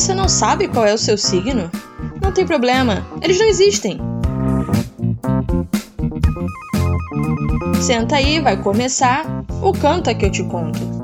Você não sabe qual é o seu signo? Não tem problema, eles não existem. Senta aí, vai começar o Canta que eu te conto.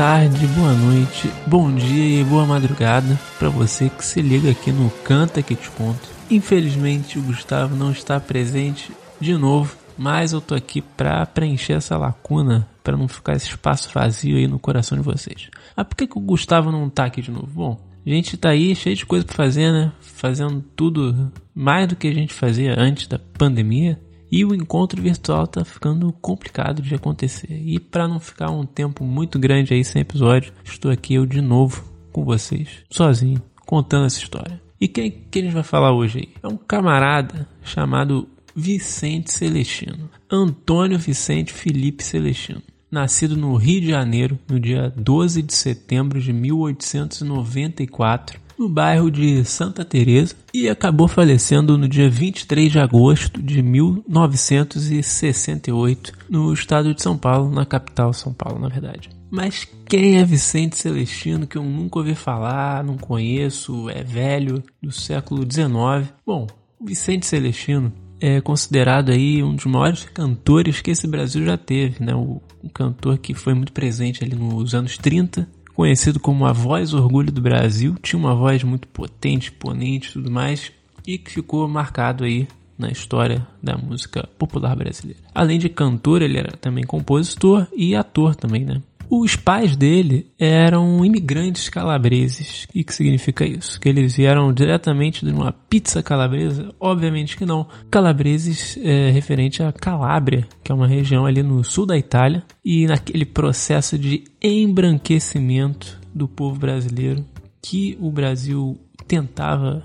Tarde, boa noite, bom dia e boa madrugada para você que se liga aqui no Canta que te conto. Infelizmente o Gustavo não está presente de novo, mas eu tô aqui para preencher essa lacuna, para não ficar esse espaço vazio aí no coração de vocês. Ah, por que, que o Gustavo não tá aqui de novo? Bom, a gente tá aí cheio de coisa para fazer, né? Fazendo tudo mais do que a gente fazia antes da pandemia. E o encontro virtual tá ficando complicado de acontecer. E para não ficar um tempo muito grande aí sem episódio, estou aqui eu de novo com vocês, sozinho, contando essa história. E quem que a gente vai falar hoje aí? É um camarada chamado Vicente Celestino. Antônio Vicente Felipe Celestino. Nascido no Rio de Janeiro no dia 12 de setembro de 1894 no bairro de Santa Teresa e acabou falecendo no dia 23 de agosto de 1968 no estado de São Paulo, na capital São Paulo, na verdade. Mas quem é Vicente Celestino que eu nunca ouvi falar, não conheço, é velho, do século XIX? Bom, Vicente Celestino é considerado aí um dos maiores cantores que esse Brasil já teve, né? O, um cantor que foi muito presente ali nos anos 30 conhecido como a voz orgulho do Brasil, tinha uma voz muito potente, imponente e tudo mais, e que ficou marcado aí na história da música popular brasileira. Além de cantor, ele era também compositor e ator também, né? Os pais dele eram imigrantes calabreses. E que significa isso? Que eles vieram diretamente de uma pizza calabresa? Obviamente que não. Calabreses é referente a Calábria, que é uma região ali no sul da Itália, e naquele processo de embranquecimento do povo brasileiro que o Brasil tentava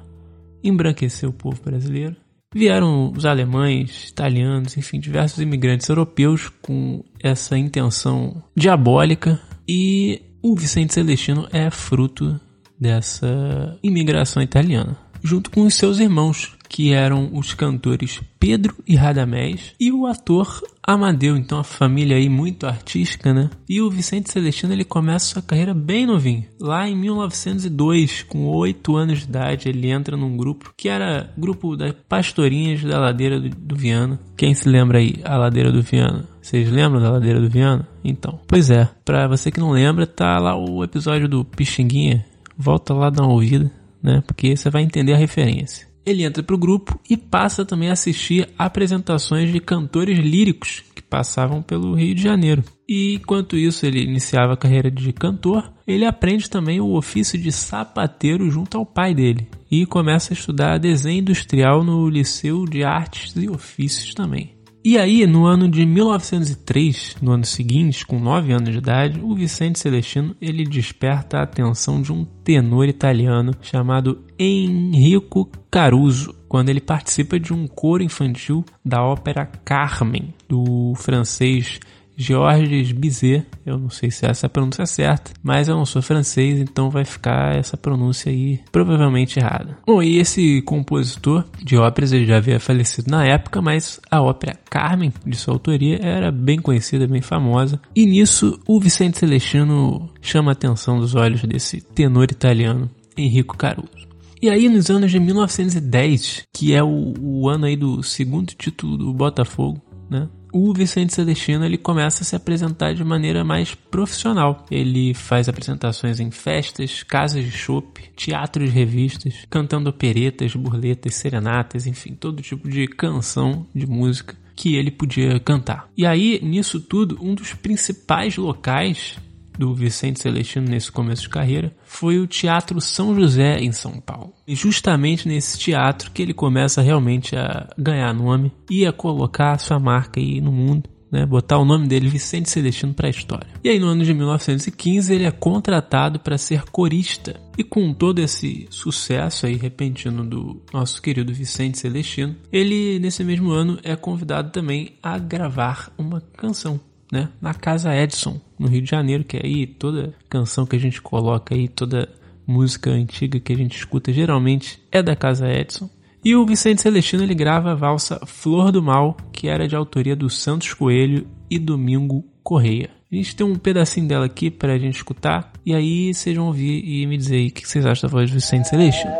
embranquecer o povo brasileiro Vieram os alemães, italianos, enfim, diversos imigrantes europeus com essa intenção diabólica. E o Vicente Celestino é fruto dessa imigração italiana, junto com os seus irmãos, que eram os cantores Pedro e Radamés e o ator Amadeu, então a família aí muito artística, né? E o Vicente Celestino ele começa sua carreira bem novinho. Lá em 1902, com 8 anos de idade, ele entra num grupo que era grupo das pastorinhas da Ladeira do, do Viana. Quem se lembra aí, a Ladeira do Viana? Vocês lembram da Ladeira do Viana? Então, pois é, para você que não lembra, tá lá o episódio do Pixinguinha. Volta lá dar uma ouvida, né? Porque você vai entender a referência ele entra para o grupo e passa também a assistir apresentações de cantores líricos que passavam pelo Rio de Janeiro. E enquanto isso ele iniciava a carreira de cantor, ele aprende também o ofício de sapateiro junto ao pai dele e começa a estudar desenho industrial no Liceu de Artes e Ofícios também. E aí, no ano de 1903, no ano seguinte, com 9 anos de idade, o Vicente Celestino ele desperta a atenção de um tenor italiano chamado Enrico Caruso, quando ele participa de um coro infantil da ópera Carmen, do francês Georges Bizet, eu não sei se essa é a pronúncia certa, mas eu não sou francês, então vai ficar essa pronúncia aí provavelmente errada. Bom, e esse compositor de óperas ele já havia falecido na época, mas a ópera Carmen, de sua autoria, era bem conhecida, bem famosa, e nisso o Vicente Celestino chama a atenção dos olhos desse tenor italiano, Enrico Caruso. E aí, nos anos de 1910, que é o, o ano aí do segundo título do Botafogo, né? O Vicente Celestino ele começa a se apresentar de maneira mais profissional. Ele faz apresentações em festas, casas de chopp, teatros revistas, cantando operetas, burletas, serenatas, enfim, todo tipo de canção de música que ele podia cantar. E aí, nisso tudo, um dos principais locais do Vicente Celestino nesse começo de carreira foi o Teatro São José em São Paulo. E justamente nesse teatro que ele começa realmente a ganhar nome e a colocar a sua marca aí no mundo. né, botar o nome dele, Vicente Celestino, para a história. E aí, no ano de 1915, ele é contratado para ser corista. E com todo esse sucesso aí repentino do nosso querido Vicente Celestino, ele, nesse mesmo ano, é convidado também a gravar uma canção. Né, na Casa Edson, no Rio de Janeiro, que é aí toda canção que a gente coloca aí, toda música antiga que a gente escuta geralmente é da Casa Edson. E o Vicente Celestino ele grava a valsa Flor do Mal, que era de autoria do Santos Coelho e Domingo Correia. A gente tem um pedacinho dela aqui para a gente escutar, e aí vocês vão ouvir e me dizer aí o que vocês acham da voz do Vicente Celestino.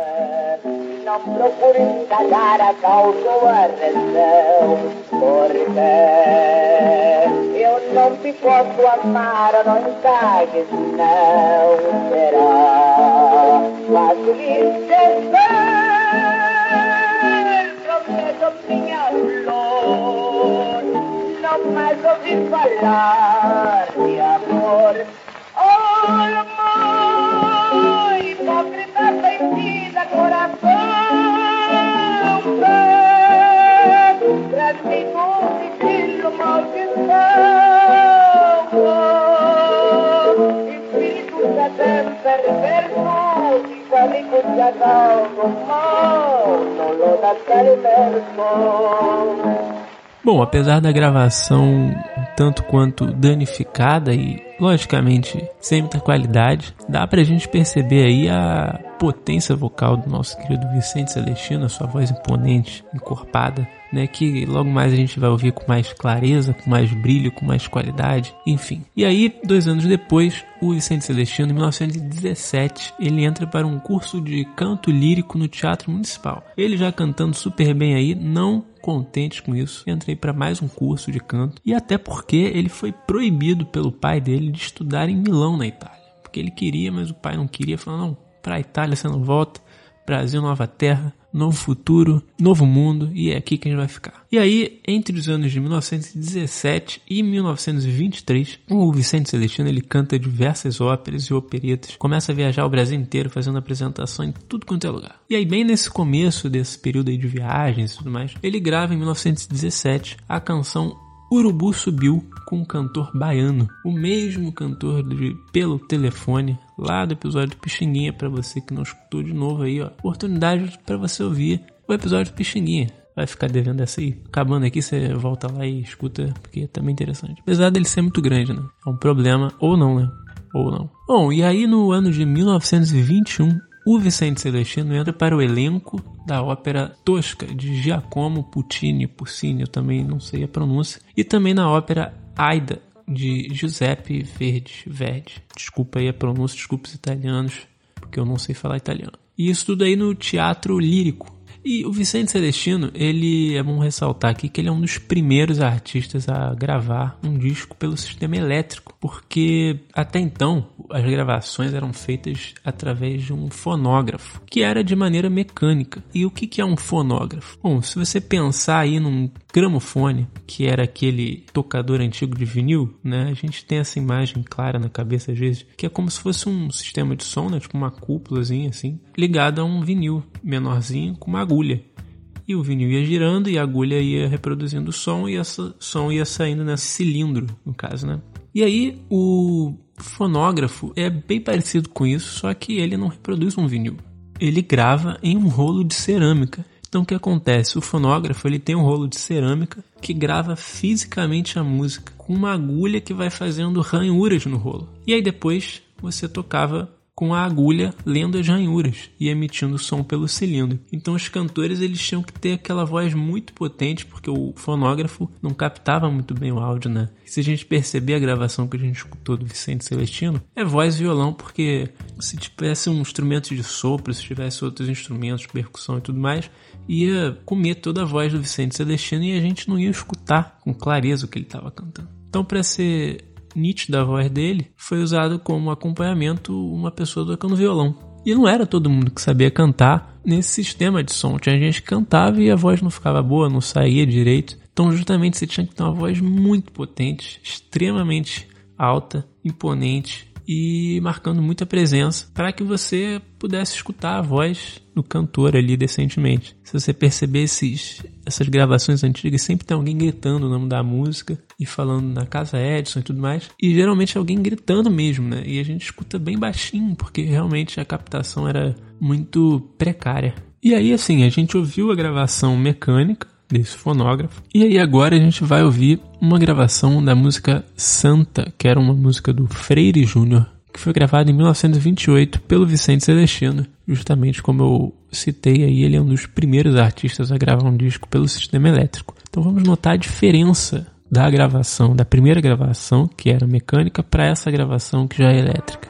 Não procure a causa ou a razão, porque não te posso amar, não indagues, não será fácil entender minha flor, não mais ouvi falar de amor. Oh, amor, hipócrita vendida, coração, gratidão, sigilo, maldição. Espírito não lo das Bom, apesar da gravação tanto quanto danificada e logicamente sem muita qualidade, dá pra gente perceber aí a potência vocal do nosso querido Vicente Celestino, a sua voz imponente, encorpada, né, que logo mais a gente vai ouvir com mais clareza, com mais brilho, com mais qualidade, enfim. E aí, dois anos depois, o Vicente Celestino, em 1917, ele entra para um curso de canto lírico no Teatro Municipal. Ele já cantando super bem aí, não contente com isso, entrei para mais um curso de canto e até porque ele foi proibido pelo pai dele de estudar em Milão, na Itália. Porque ele queria, mas o pai não queria, falou: não, para a Itália você não volta, Brasil, nova terra, novo futuro, novo mundo e é aqui que a gente vai ficar. E aí, entre os anos de 1917 e 1923, o Vicente Celestino ele canta diversas óperas e operetas, começa a viajar o Brasil inteiro fazendo apresentação em tudo quanto é lugar. E aí, bem nesse começo desse período aí de viagens e tudo mais, ele grava em 1917 a canção Urubu Subiu com um cantor baiano, o mesmo cantor de Pelo Telefone, lá do episódio do Pixinguinha, para você que não escutou de novo aí, ó. Oportunidade para você ouvir o episódio do Pixinguinha. Vai ficar devendo essa aí. Acabando aqui, você volta lá e escuta, porque é também interessante. Apesar dele ser muito grande, né? É um problema, ou não, né? Ou não. Bom, e aí no ano de 1921, o Vicente Celestino entra para o elenco da ópera Tosca de Giacomo Puccini, Puccini, eu também não sei a pronúncia, e também na ópera Aida de Giuseppe Verdi, Verdi. Desculpa aí a pronúncia, desculpa os italianos, porque eu não sei falar italiano. E isso tudo aí no Teatro Lírico, e o Vicente Celestino, ele é bom ressaltar aqui que ele é um dos primeiros artistas a gravar um disco pelo sistema elétrico, porque até então as gravações eram feitas através de um fonógrafo, que era de maneira mecânica. E o que é um fonógrafo? Bom, se você pensar aí num gramofone, que era aquele tocador antigo de vinil, né? A gente tem essa imagem clara na cabeça às vezes, que é como se fosse um sistema de som, né? Tipo uma cúpulazinha assim, ligado a um vinil menorzinho com uma agulha agulha. E o vinil ia girando e a agulha ia reproduzindo o som e esse som ia saindo nesse cilindro, no caso, né? E aí o fonógrafo é bem parecido com isso, só que ele não reproduz um vinil. Ele grava em um rolo de cerâmica. Então o que acontece? O fonógrafo ele tem um rolo de cerâmica que grava fisicamente a música com uma agulha que vai fazendo ranhuras no rolo. E aí depois você tocava com a agulha lendo as ranhuras e emitindo som pelo cilindro. Então os cantores eles tinham que ter aquela voz muito potente porque o fonógrafo não captava muito bem o áudio, né? Se a gente perceber a gravação que a gente escutou do Vicente Celestino, é voz e violão porque se tivesse um instrumento de sopro, se tivesse outros instrumentos, percussão e tudo mais, ia comer toda a voz do Vicente Celestino e a gente não ia escutar com clareza o que ele estava cantando. Então para ser nítida a voz dele, foi usado como acompanhamento uma pessoa tocando violão. E não era todo mundo que sabia cantar nesse sistema de som. Tinha gente que cantava e a voz não ficava boa, não saía direito. Então, justamente, você tinha que ter uma voz muito potente, extremamente alta, imponente e marcando muita presença para que você pudesse escutar a voz do cantor ali decentemente. Se você perceber esses essas gravações antigas sempre tem alguém gritando o nome da música e falando na casa Edson e tudo mais. E geralmente é alguém gritando mesmo, né? E a gente escuta bem baixinho, porque realmente a captação era muito precária. E aí, assim, a gente ouviu a gravação mecânica desse fonógrafo. E aí agora a gente vai ouvir uma gravação da música Santa, que era uma música do Freire Júnior, que foi gravada em 1928 pelo Vicente Celestino. Justamente como eu citei aí, ele é um dos primeiros artistas a gravar um disco pelo sistema elétrico. Então vamos notar a diferença da gravação, da primeira gravação, que era mecânica, para essa gravação que já é elétrica.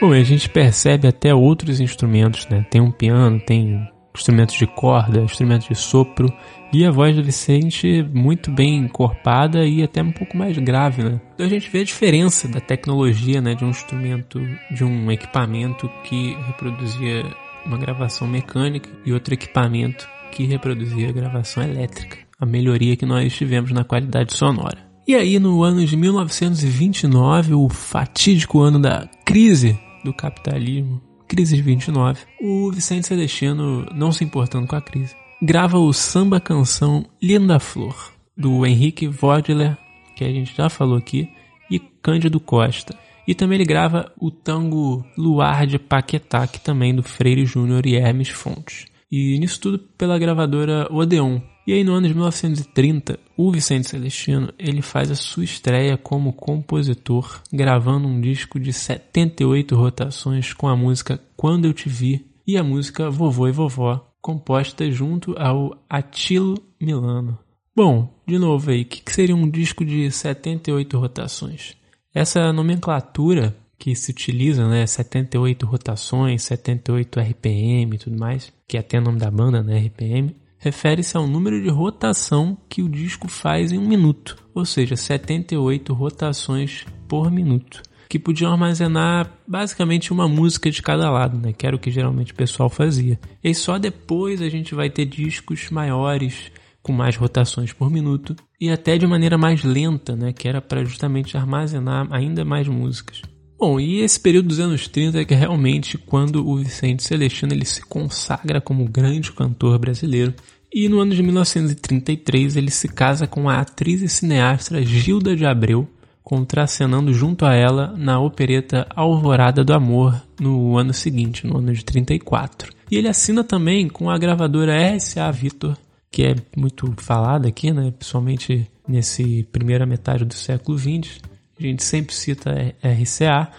Bom, a gente percebe até outros instrumentos, né? Tem um piano, tem instrumentos de corda, instrumentos de sopro, e a voz do Vicente muito bem encorpada e até um pouco mais grave, né? Então a gente vê a diferença da tecnologia, né, de um instrumento, de um equipamento que reproduzia uma gravação mecânica e outro equipamento que reproduzia a gravação elétrica. A melhoria que nós tivemos na qualidade sonora. E aí, no ano de 1929, o fatídico ano da crise do capitalismo, crise de 29, o Vicente Celestino, não se importando com a crise, grava o samba canção Linda Flor, do Henrique Vodler, que a gente já falou aqui, e Cândido Costa. E também ele grava o tango Luar de Paquetá, que também do Freire Júnior e Hermes Fontes. E nisso tudo pela gravadora Odeon, e aí no ano de 1930, o Vicente Celestino ele faz a sua estreia como compositor, gravando um disco de 78 rotações com a música Quando Eu Te Vi e a música Vovô e Vovó, composta junto ao Atilo Milano. Bom, de novo aí, o que seria um disco de 78 rotações? Essa nomenclatura que se utiliza, né, 78 rotações, 78 RPM e tudo mais, que é até o nome da banda, né, RPM, refere-se ao número de rotação que o disco faz em um minuto, ou seja, 78 rotações por minuto, que podiam armazenar basicamente uma música de cada lado, né? que era o que geralmente o pessoal fazia. E só depois a gente vai ter discos maiores, com mais rotações por minuto, e até de maneira mais lenta, né? que era para justamente armazenar ainda mais músicas. Bom, e esse período dos anos 30 é que realmente quando o Vicente Celestino ele se consagra como grande cantor brasileiro. E no ano de 1933 ele se casa com a atriz e cineasta Gilda de Abreu, contracenando junto a ela na opereta Alvorada do Amor no ano seguinte, no ano de 34. E ele assina também com a gravadora RCA Victor, que é muito falada aqui, né, principalmente nesse primeira metade do século XX a gente sempre cita RCA,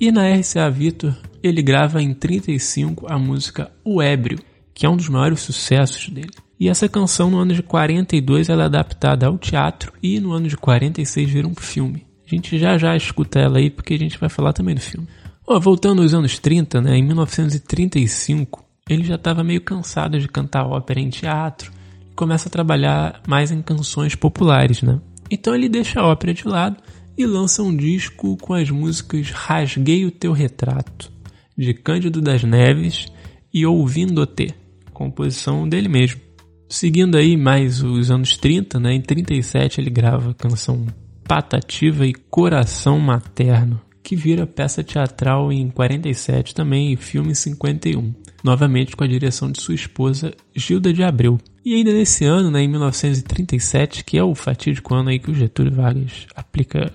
e na RCA Victor ele grava em 35 a música O Ébrio, que é um dos maiores sucessos dele. E essa canção no ano de 42 ela é adaptada ao teatro e no ano de 46 vira um filme. A gente já já escuta ela aí porque a gente vai falar também do filme. Oh, voltando aos anos 30, né, em 1935, ele já estava meio cansado de cantar ópera em teatro e começa a trabalhar mais em canções populares, né? Então ele deixa a ópera de lado e lança um disco com as músicas Rasguei o Teu Retrato, de Cândido das Neves e Ouvindo-te, composição dele mesmo. Seguindo aí mais os anos 30, né, em 37 ele grava a canção Patativa e Coração Materno, que vira peça teatral em 47 também e filme em 51, novamente com a direção de sua esposa Gilda de Abreu. E ainda nesse ano, né, em 1937, que é o fatídico ano aí que o Getúlio Vargas aplica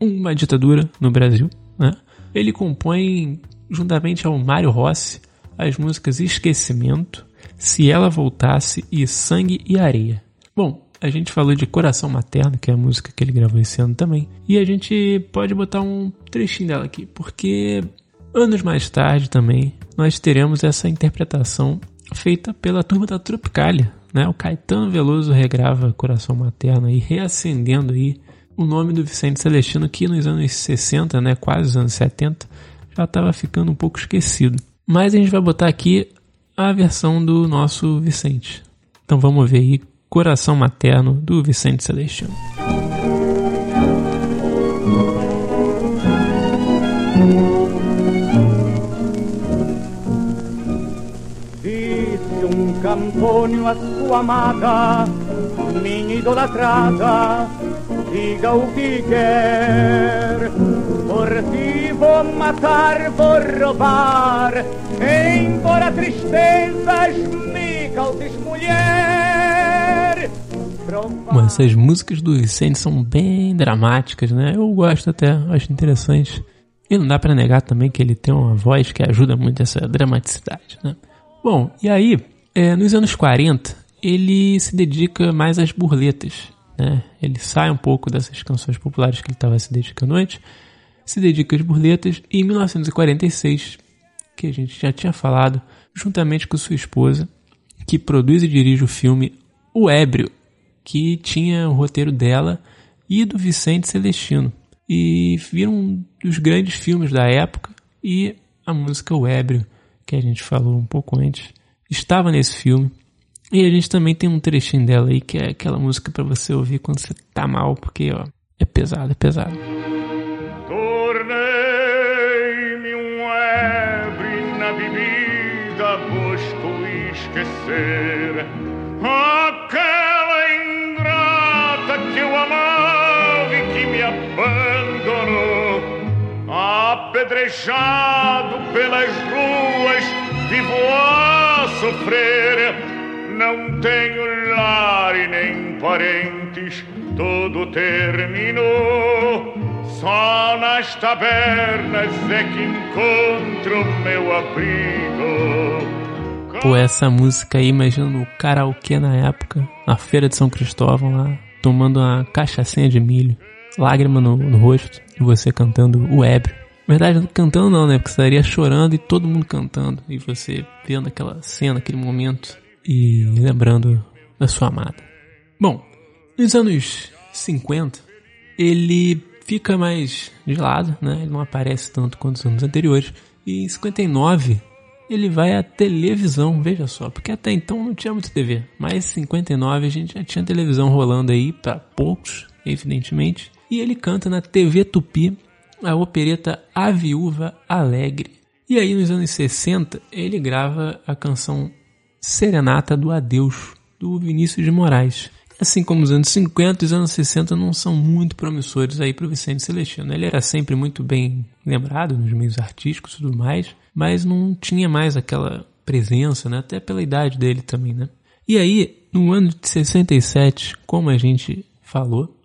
uma ditadura no Brasil, né? Ele compõe, juntamente ao Mário Rossi, as músicas Esquecimento, Se Ela Voltasse e Sangue e Areia. Bom, a gente falou de Coração Materno, que é a música que ele gravou esse ano também, e a gente pode botar um trechinho dela aqui, porque anos mais tarde também nós teremos essa interpretação feita pela turma da Tropicália, né? O Caetano Veloso regrava Coração Materno aí, reacendendo aí o nome do Vicente Celestino, que nos anos 60, né, quase os anos 70, já estava ficando um pouco esquecido. Mas a gente vai botar aqui a versão do nosso Vicente. Então vamos ver aí Coração Materno do Vicente Celestino. Disse um campônio a sua amada, minha idolatrada, diga o que quer. Por ti vou matar, vou roubar, embora tristezas me causes mulher. Bom, essas músicas do Vicente são bem dramáticas, né? Eu gosto até, acho interessante. E não dá para negar também que ele tem uma voz que ajuda muito essa dramaticidade, né? Bom, e aí, é, nos anos 40, ele se dedica mais às burletas, né? Ele sai um pouco dessas canções populares que ele estava se dedicando antes, se dedica às burletas e em 1946, que a gente já tinha falado, juntamente com sua esposa, que produz e dirige o filme O Ébrio, que tinha o roteiro dela e do Vicente Celestino. E viram um dos grandes filmes da época e a música O Ébrio, que a gente falou um pouco antes, estava nesse filme. E a gente também tem um trechinho dela aí, que é aquela música para você ouvir quando você tá mal, porque ó, é pesado, é pesado. Tornei-me um ébrio na bebida, busco esquecer aquela ingrata que eu amava e que me abandonou. Apedrejado pelas ruas, vivo a sofrer. Não tenho lar e nem parentes, tudo terminou. Só nas tabernas é que encontro meu abrigo. Pô, essa música aí, imagina no karaokê na época, na feira de São Cristóvão lá, tomando uma cachaçinha de milho, lágrima no, no rosto, e você cantando o ébrio. Na verdade, cantando não, né? Porque você estaria chorando e todo mundo cantando, e você vendo aquela cena, aquele momento, e lembrando da sua amada. Bom, nos anos 50, ele fica mais de lado, né? Ele não aparece tanto quanto os anos anteriores. E em 59, ele vai à televisão, veja só, porque até então não tinha muito TV, mas em 59 a gente já tinha televisão rolando aí para poucos, evidentemente, e ele canta na TV Tupi a opereta A Viúva Alegre. E aí nos anos 60 ele grava a canção Serenata do Adeus, do Vinícius de Moraes. Assim como os anos 50 e os anos 60 não são muito promissores aí para o Vicente Celestino. Ele era sempre muito bem lembrado nos meios artísticos e tudo mais, mas não tinha mais aquela presença, né? até pela idade dele também. Né? E aí, no ano de 67, como a gente falou,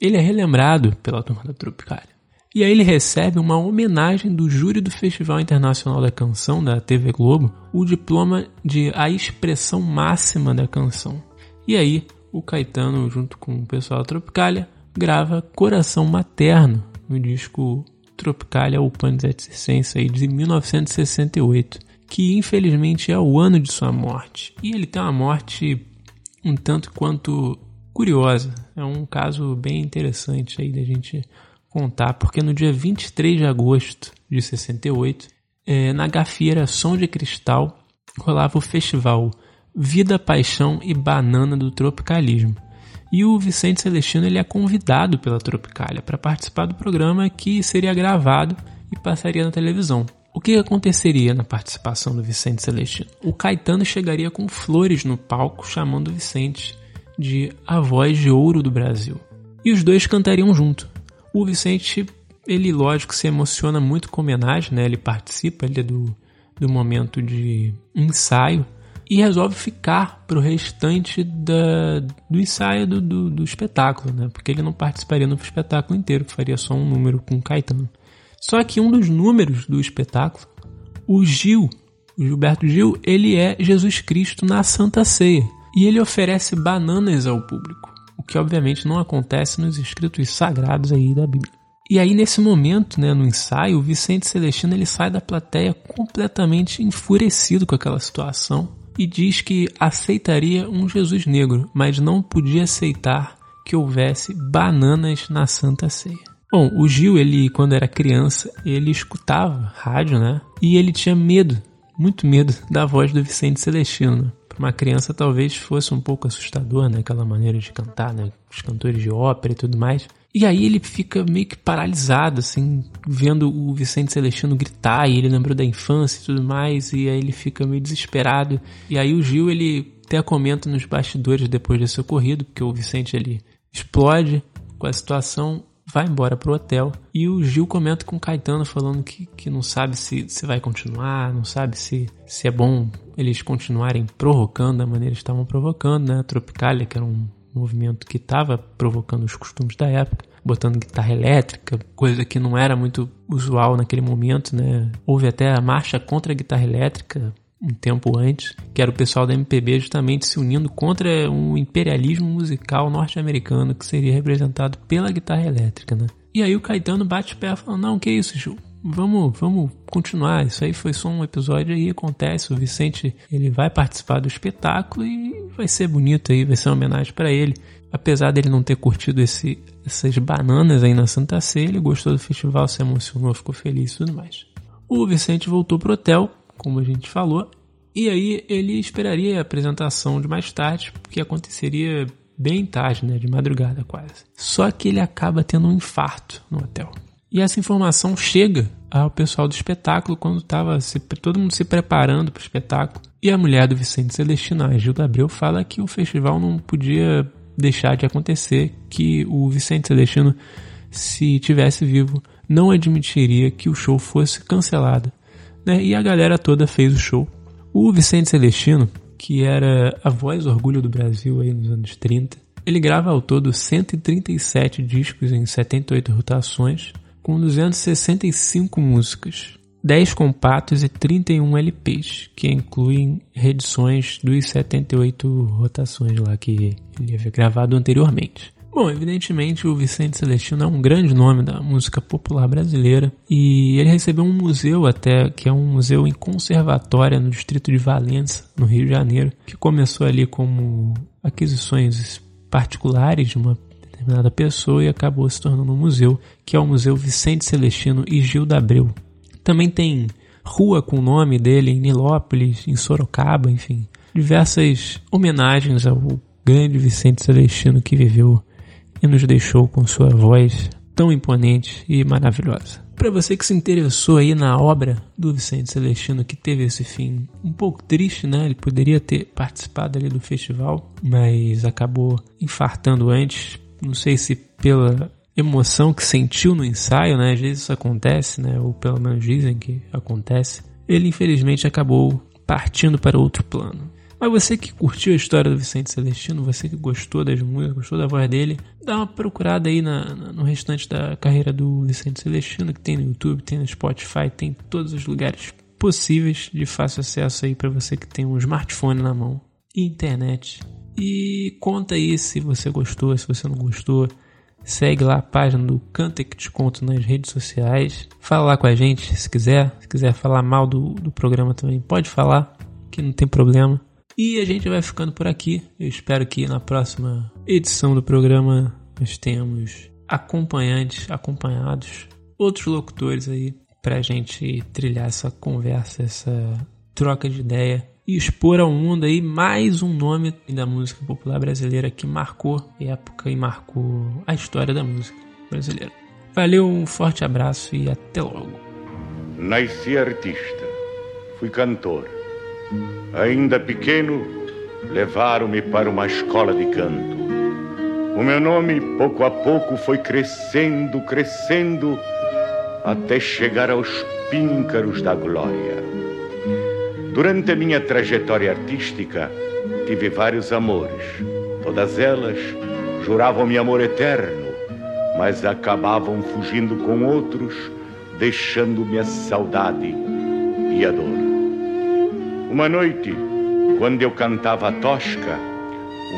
ele é relembrado pela turma da Tropicália. E aí ele recebe uma homenagem do júri do Festival Internacional da Canção da TV Globo, o diploma de a expressão máxima da canção. E aí o Caetano, junto com o pessoal da Tropicália, grava Coração Materno no disco Tropicália Upanis et Circense de 1968, que infelizmente é o ano de sua morte. E ele tem uma morte um tanto quanto curiosa. É um caso bem interessante aí da gente contar, porque no dia 23 de agosto de 68, é, na gafieira Som de Cristal, rolava o festival Vida, Paixão e Banana do Tropicalismo. E o Vicente Celestino ele é convidado pela Tropicália para participar do programa que seria gravado e passaria na televisão. O que aconteceria na participação do Vicente Celestino? O Caetano chegaria com flores no palco chamando o Vicente de a voz de ouro do Brasil. E os dois cantariam junto. O Vicente, ele lógico se emociona muito com a homenagem, né? Ele participa ele é do, do momento de ensaio e resolve ficar para o restante da, do ensaio do, do, do, espetáculo, né? Porque ele não participaria no espetáculo inteiro, faria só um número com o Caetano. Só que um dos números do espetáculo, o Gil, o Gilberto Gil, ele é Jesus Cristo na Santa Ceia. E ele oferece bananas ao público que obviamente não acontece nos escritos sagrados aí da Bíblia. E aí nesse momento, né, no ensaio, o Vicente Celestino ele sai da plateia completamente enfurecido com aquela situação e diz que aceitaria um Jesus negro, mas não podia aceitar que houvesse bananas na Santa Ceia. Bom, o Gil, ele quando era criança, ele escutava rádio, né? E ele tinha medo, muito medo da voz do Vicente Celestino. Para uma criança talvez fosse um pouco assustador, né? Aquela maneira de cantar, né? Os cantores de ópera e tudo mais. E aí ele fica meio que paralisado, assim, vendo o Vicente Celestino gritar, e ele lembrou da infância e tudo mais, e aí ele fica meio desesperado. E aí o Gil, ele até comenta nos bastidores depois desse ocorrido, porque o Vicente, ele explode com a situação, vai embora pro hotel, e o Gil comenta com o Caetano falando que, que não sabe se, se vai continuar, não sabe se, se é bom eles continuarem provocando da maneira que estavam provocando, né? A Tropicália, que era um movimento que estava provocando os costumes da época, botando guitarra elétrica, coisa que não era muito usual naquele momento, né? Houve até a marcha contra a guitarra elétrica um tempo antes, que era o pessoal da MPB justamente se unindo contra um imperialismo musical norte-americano que seria representado pela guitarra elétrica, né? E aí o Caetano bate o pé e fala, não, que isso, Gil? Vamos, vamos continuar. Isso aí foi só um episódio aí acontece. O Vicente ele vai participar do espetáculo e vai ser bonito aí, vai ser uma homenagem para ele. Apesar dele não ter curtido esse, essas bananas aí na Santa Ceia, ele gostou do festival, se emocionou, ficou feliz e tudo mais. O Vicente voltou pro hotel, como a gente falou, e aí ele esperaria a apresentação de mais tarde, porque aconteceria bem tarde, né, de madrugada quase. Só que ele acaba tendo um infarto no hotel. E essa informação chega ao pessoal do espetáculo quando estava todo mundo se preparando para o espetáculo. E a mulher do Vicente Celestino, a Gilda Abreu, fala que o festival não podia deixar de acontecer, que o Vicente Celestino, se tivesse vivo, não admitiria que o show fosse cancelado. Né? E a galera toda fez o show. O Vicente Celestino, que era a voz orgulho do Brasil aí nos anos 30, ele grava ao todo 137 discos em 78 rotações, com 265 músicas, 10 compactos e 31 LPs, que incluem reedições dos 78 rotações lá que ele havia gravado anteriormente. Bom, evidentemente o Vicente Celestino é um grande nome da música popular brasileira e ele recebeu um museu até, que é um museu em conservatória no distrito de Valença, no Rio de Janeiro, que começou ali como aquisições particulares de uma determinada pessoa e acabou se tornando um museu, que é o Museu Vicente Celestino e Gilda Abreu. Também tem rua com o nome dele em Nilópolis, em Sorocaba, enfim, diversas homenagens ao grande Vicente Celestino que viveu nos deixou com sua voz tão imponente e maravilhosa. Para você que se interessou aí na obra do Vicente Celestino, que teve esse fim um pouco triste, né? Ele poderia ter participado ali do festival, mas acabou infartando antes não sei se pela emoção que sentiu no ensaio, né? Às vezes isso acontece, né? Ou pelo menos dizem que acontece. Ele infelizmente acabou partindo para outro plano. Mas você que curtiu a história do Vicente Celestino, você que gostou das músicas, gostou da voz dele, dá uma procurada aí na, na, no restante da carreira do Vicente Celestino, que tem no YouTube, tem no Spotify, tem em todos os lugares possíveis de fácil acesso aí para você que tem um smartphone na mão e internet e conta aí se você gostou, se você não gostou. Segue lá a página do Canta que te conto nas redes sociais. Fala lá com a gente se quiser. Se quiser falar mal do, do programa também, pode falar, que não tem problema. E a gente vai ficando por aqui. Eu espero que na próxima edição do programa nós tenhamos acompanhantes, acompanhados, outros locutores aí para a gente trilhar essa conversa, essa troca de ideia e expor ao mundo aí mais um nome da música popular brasileira que marcou época e marcou a história da música brasileira. Valeu, um forte abraço e até logo. Nasci artista, fui cantor. Ainda pequeno, levaram-me para uma escola de canto. O meu nome, pouco a pouco, foi crescendo, crescendo, até chegar aos píncaros da glória. Durante a minha trajetória artística, tive vários amores. Todas elas juravam-me amor eterno, mas acabavam fugindo com outros, deixando-me a saudade e a dor. Uma noite, quando eu cantava a tosca,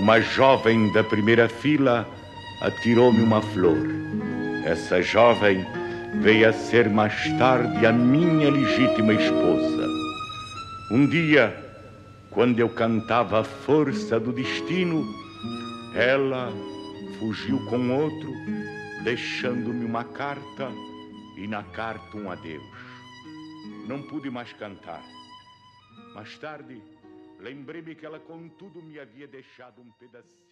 uma jovem da primeira fila atirou-me uma flor. Essa jovem veio a ser mais tarde a minha legítima esposa. Um dia, quando eu cantava a força do destino, ela fugiu com outro, deixando-me uma carta e na carta um adeus. Não pude mais cantar. Mais tarde, lembrei-me que ela, contudo, me havia deixado um pedacinho.